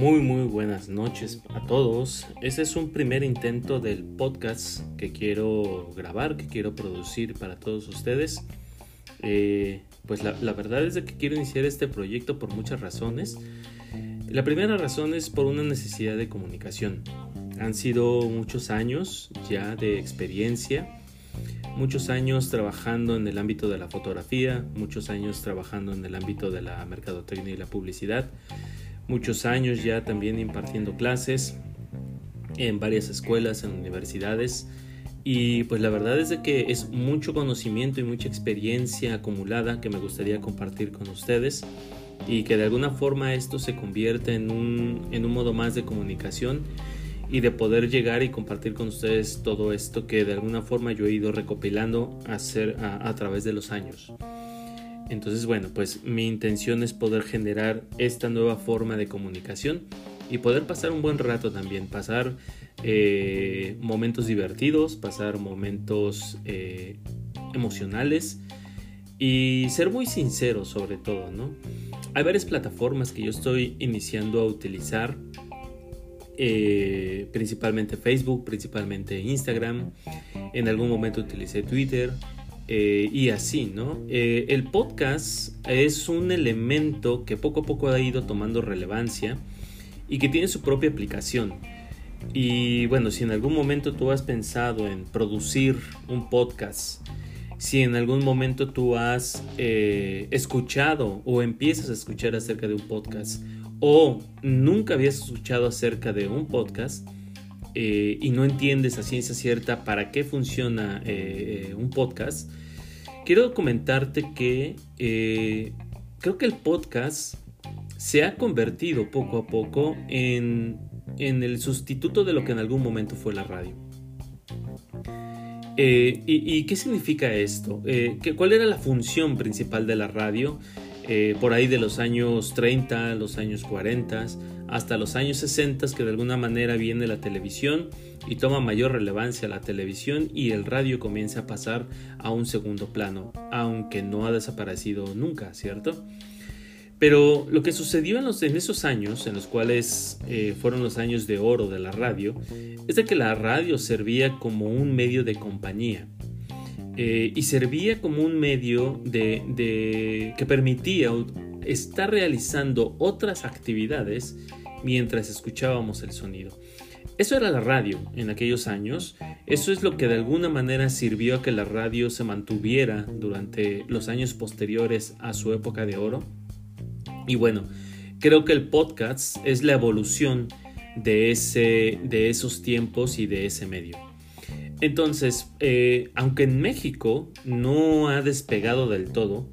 Muy muy buenas noches a todos. Este es un primer intento del podcast que quiero grabar, que quiero producir para todos ustedes. Eh, pues la, la, verdad es que quiero iniciar este proyecto por muchas razones. La primera razón es por una necesidad de comunicación. Han sido muchos años ya de experiencia, muchos años trabajando en el ámbito de la fotografía, muchos años trabajando en el ámbito de la mercadotecnia y la publicidad muchos años ya también impartiendo clases en varias escuelas, en universidades. Y pues la verdad es de que es mucho conocimiento y mucha experiencia acumulada que me gustaría compartir con ustedes y que de alguna forma esto se convierte en un, en un modo más de comunicación y de poder llegar y compartir con ustedes todo esto que de alguna forma yo he ido recopilando a, a través de los años. Entonces, bueno, pues mi intención es poder generar esta nueva forma de comunicación y poder pasar un buen rato también, pasar eh, momentos divertidos, pasar momentos eh, emocionales y ser muy sincero sobre todo, ¿no? Hay varias plataformas que yo estoy iniciando a utilizar, eh, principalmente Facebook, principalmente Instagram, en algún momento utilicé Twitter, eh, y así, ¿no? Eh, el podcast es un elemento que poco a poco ha ido tomando relevancia y que tiene su propia aplicación. Y bueno, si en algún momento tú has pensado en producir un podcast, si en algún momento tú has eh, escuchado o empiezas a escuchar acerca de un podcast o nunca habías escuchado acerca de un podcast, y no entiendes a ciencia cierta para qué funciona un podcast, quiero comentarte que eh, creo que el podcast se ha convertido poco a poco en, el sustituto de lo que en algún momento fue la radio. Eh, y, qué significa esto? Eh, ¿Cuál era la función principal de la radio? Por ahí de los años 30, los años 40, hasta los años 60, que de alguna manera viene la televisión y toma mayor relevancia la televisión y el radio comienza a pasar a un segundo plano, aunque no ha desaparecido nunca, ¿cierto? Pero lo que sucedió en, los, esos años, en los cuales eh, fueron los años de oro de la radio, es de que la radio servía como un medio de compañía. Eh, y servía como un medio de, que permitía estar realizando otras actividades mientras escuchábamos el sonido. Eso era la radio en aquellos años. Eso es lo que de alguna manera sirvió a que la radio se mantuviera durante los años posteriores a su época de oro. Y bueno, creo que el podcast es la evolución de, ese, de esos tiempos y de ese medio. Entonces, eh, aunque en México no ha despegado del todo,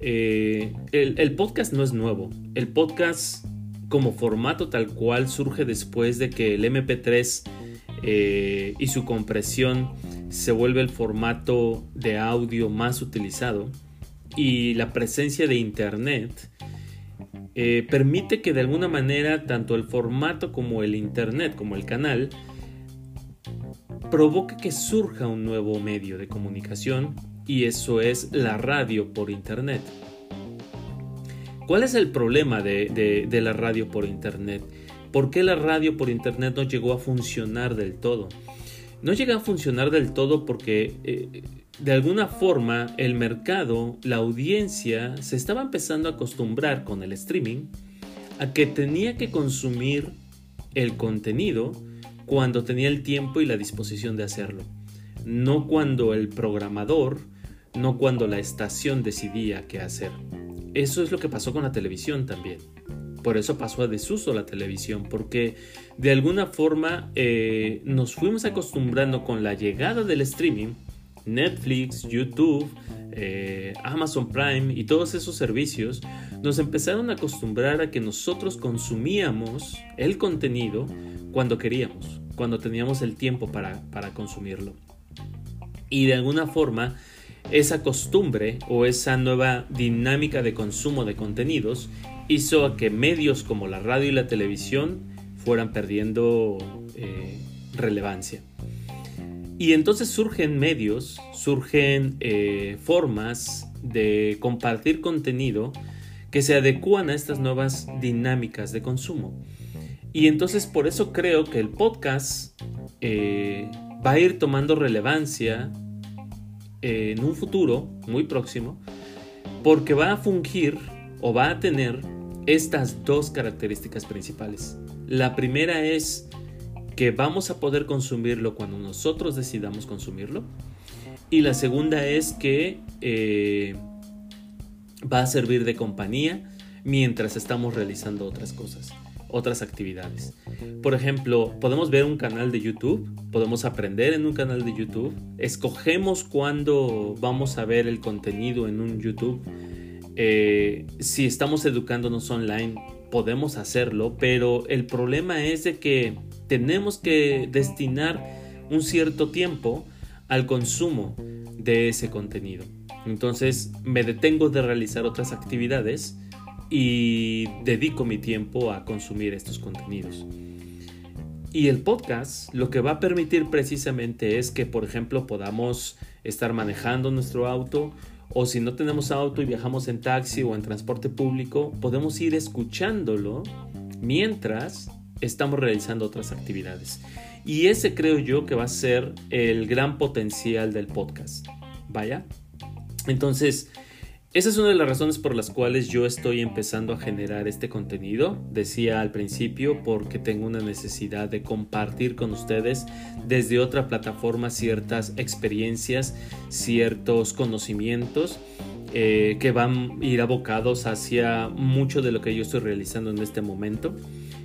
eh, el, podcast no es nuevo. El podcast como formato tal cual surge después de que el MP3 eh, y su compresión se vuelve el formato de audio más utilizado y la presencia de Internet permite que de alguna manera tanto el formato como el Internet, como el canal, provoque que surja un nuevo medio de comunicación y eso es la radio por Internet. ¿Cuál es el problema de, la radio por Internet? ¿Por qué la radio por Internet no llegó a funcionar del todo? No llegó a funcionar del todo porque eh, de alguna forma el mercado, la audiencia, se estaba empezando a acostumbrar con el streaming a que tenía que consumir el contenido cuando tenía el tiempo y la disposición de hacerlo. No cuando el programador, no cuando la estación decidía qué hacer. Eso es lo que pasó con la televisión también. Por eso pasó a desuso la televisión, porque de alguna forma eh, nos fuimos acostumbrando con la llegada del streaming, Netflix, YouTube, eh, Amazon Prime y todos esos servicios, nos empezaron a acostumbrar a que nosotros consumíamos el contenido cuando queríamos, cuando teníamos el tiempo para, para consumirlo. Y de alguna forma esa costumbre o esa nueva dinámica de consumo de contenidos hizo que medios como la radio y la televisión fueran perdiendo eh, relevancia. Y entonces surgen medios, surgen eh, formas de compartir contenido que se adecúan a estas nuevas dinámicas de consumo. Y entonces por eso creo que el podcast eh, va a ir tomando relevancia en un futuro muy próximo porque va a fungir o va a tener estas dos características principales. La primera es que vamos a poder consumirlo cuando nosotros decidamos consumirlo. Y la segunda es que eh, va a servir de compañía mientras estamos realizando otras cosas, otras actividades. Por ejemplo, podemos ver un canal de YouTube, podemos aprender en un canal de YouTube, escogemos cuándo vamos a ver el contenido en un YouTube. Eh, si estamos educándonos online, podemos hacerlo, pero el problema es de que tenemos que destinar un cierto tiempo al consumo de ese contenido. Entonces me detengo de realizar otras actividades y dedico mi tiempo a consumir estos contenidos. Y el podcast lo que va a permitir precisamente es que, por ejemplo, podamos estar manejando nuestro auto o si no tenemos auto y viajamos en taxi o en transporte público, podemos ir escuchándolo mientras estamos realizando otras actividades. Y ese creo yo que va a ser el gran potencial del podcast. Vaya. Entonces, esa es una de las razones por las cuales yo estoy empezando a generar este contenido. Decía al principio porque tengo una necesidad de compartir con ustedes desde otra plataforma ciertas experiencias, ciertos conocimientos eh, que van a ir abocados hacia mucho de lo que yo estoy realizando en este momento,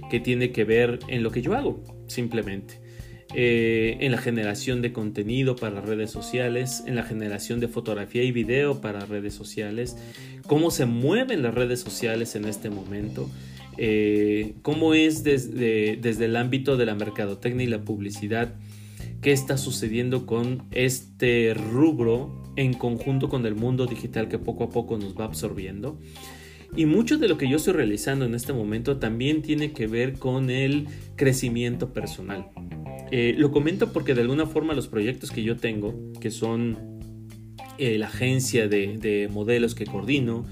que tiene que ver en lo que yo hago, simplemente. Eh, en la generación de contenido para redes sociales, en la generación de fotografía y video para redes sociales, cómo se mueven las redes sociales en este momento, eh, cómo es desde, desde el ámbito de la mercadotecnia y la publicidad, qué está sucediendo con este rubro en conjunto con el mundo digital que poco a poco nos va absorbiendo. Y mucho de lo que yo estoy realizando en este momento también tiene que ver con el crecimiento personal. Eh, lo comento porque de alguna forma los proyectos que yo tengo, que son eh, la agencia de, modelos que coordino,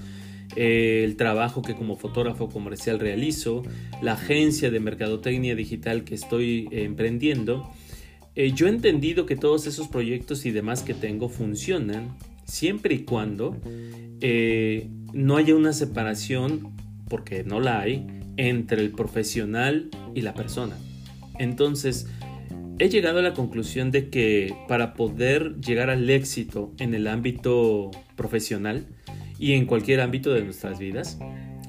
eh, el trabajo que como fotógrafo comercial realizo, la agencia de mercadotecnia digital que estoy emprendiendo, yo he entendido que todos esos proyectos y demás que tengo funcionan siempre y cuando no haya una separación, porque no la hay, entre el profesional y la persona. Entonces, he llegado a la conclusión de que para poder llegar al éxito en el ámbito profesional y en cualquier ámbito de nuestras vidas,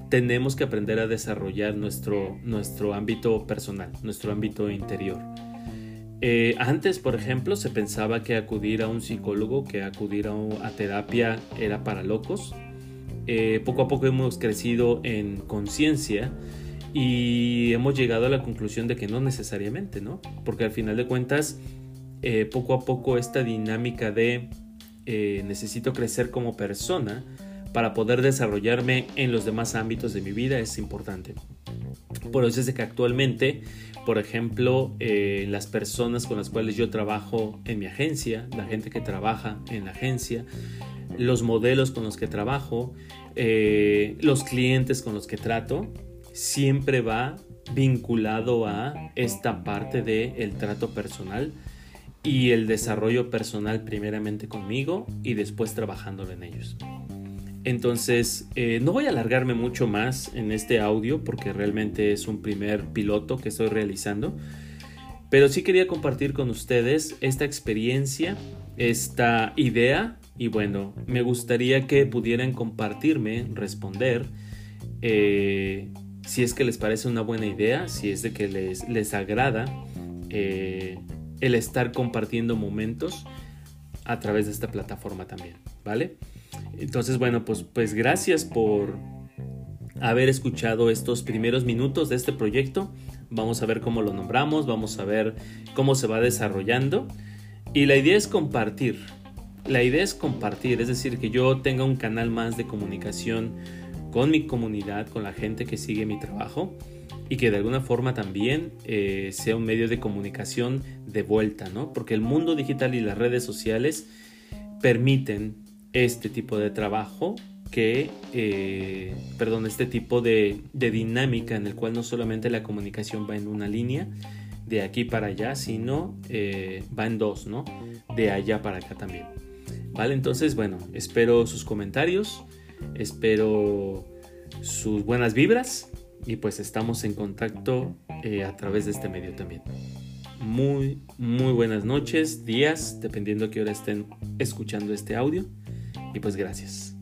tenemos que aprender a desarrollar nuestro, nuestro ámbito personal, nuestro ámbito interior. Eh, antes, por ejemplo, se pensaba que acudir a un psicólogo, que acudir a, terapia era para locos. Eh, poco a poco hemos crecido en conciencia y hemos llegado a la conclusión de que no necesariamente, ¿no? Porque al final de cuentas, eh, poco a poco esta dinámica de eh, necesito crecer como persona para poder desarrollarme en los demás ámbitos de mi vida es importante. Por eso es de que actualmente, por ejemplo, eh, las personas con las cuales yo trabajo en mi agencia, la gente que trabaja en la agencia, los modelos con los que trabajo, los clientes con los que trato, siempre va vinculado a esta parte del el trato personal y el desarrollo personal primeramente conmigo y después trabajándolo en ellos. Entonces, eh, no voy a alargarme mucho más en este audio porque realmente es un primer piloto que estoy realizando, pero sí quería compartir con ustedes esta experiencia, esta idea y bueno, me gustaría que pudieran compartirme, responder. Eh, si es que les parece una buena idea, si es de que les, les agrada eh, el estar compartiendo momentos a través de esta plataforma también, ¿vale? Entonces, bueno, pues, pues gracias por haber escuchado estos primeros minutos de este proyecto. Vamos a ver cómo lo nombramos, vamos a ver cómo se va desarrollando. Y la idea es compartir. La idea es compartir, es decir, que yo tenga un canal más de comunicación con mi comunidad, con la gente que sigue mi trabajo y que de alguna forma también eh, sea un medio de comunicación de vuelta, ¿no? Porque el mundo digital y las redes sociales permiten este tipo de trabajo que, eh, perdón, este tipo de, dinámica en el cual no solamente la comunicación va en una línea de aquí para allá, sino eh, va en dos, ¿no? De allá para acá también. Vale, entonces, bueno, espero sus comentarios, espero sus buenas vibras y pues estamos en contacto eh, a través de este medio también. Muy, muy buenas noches, días, dependiendo a qué hora estén escuchando este audio. Y pues gracias.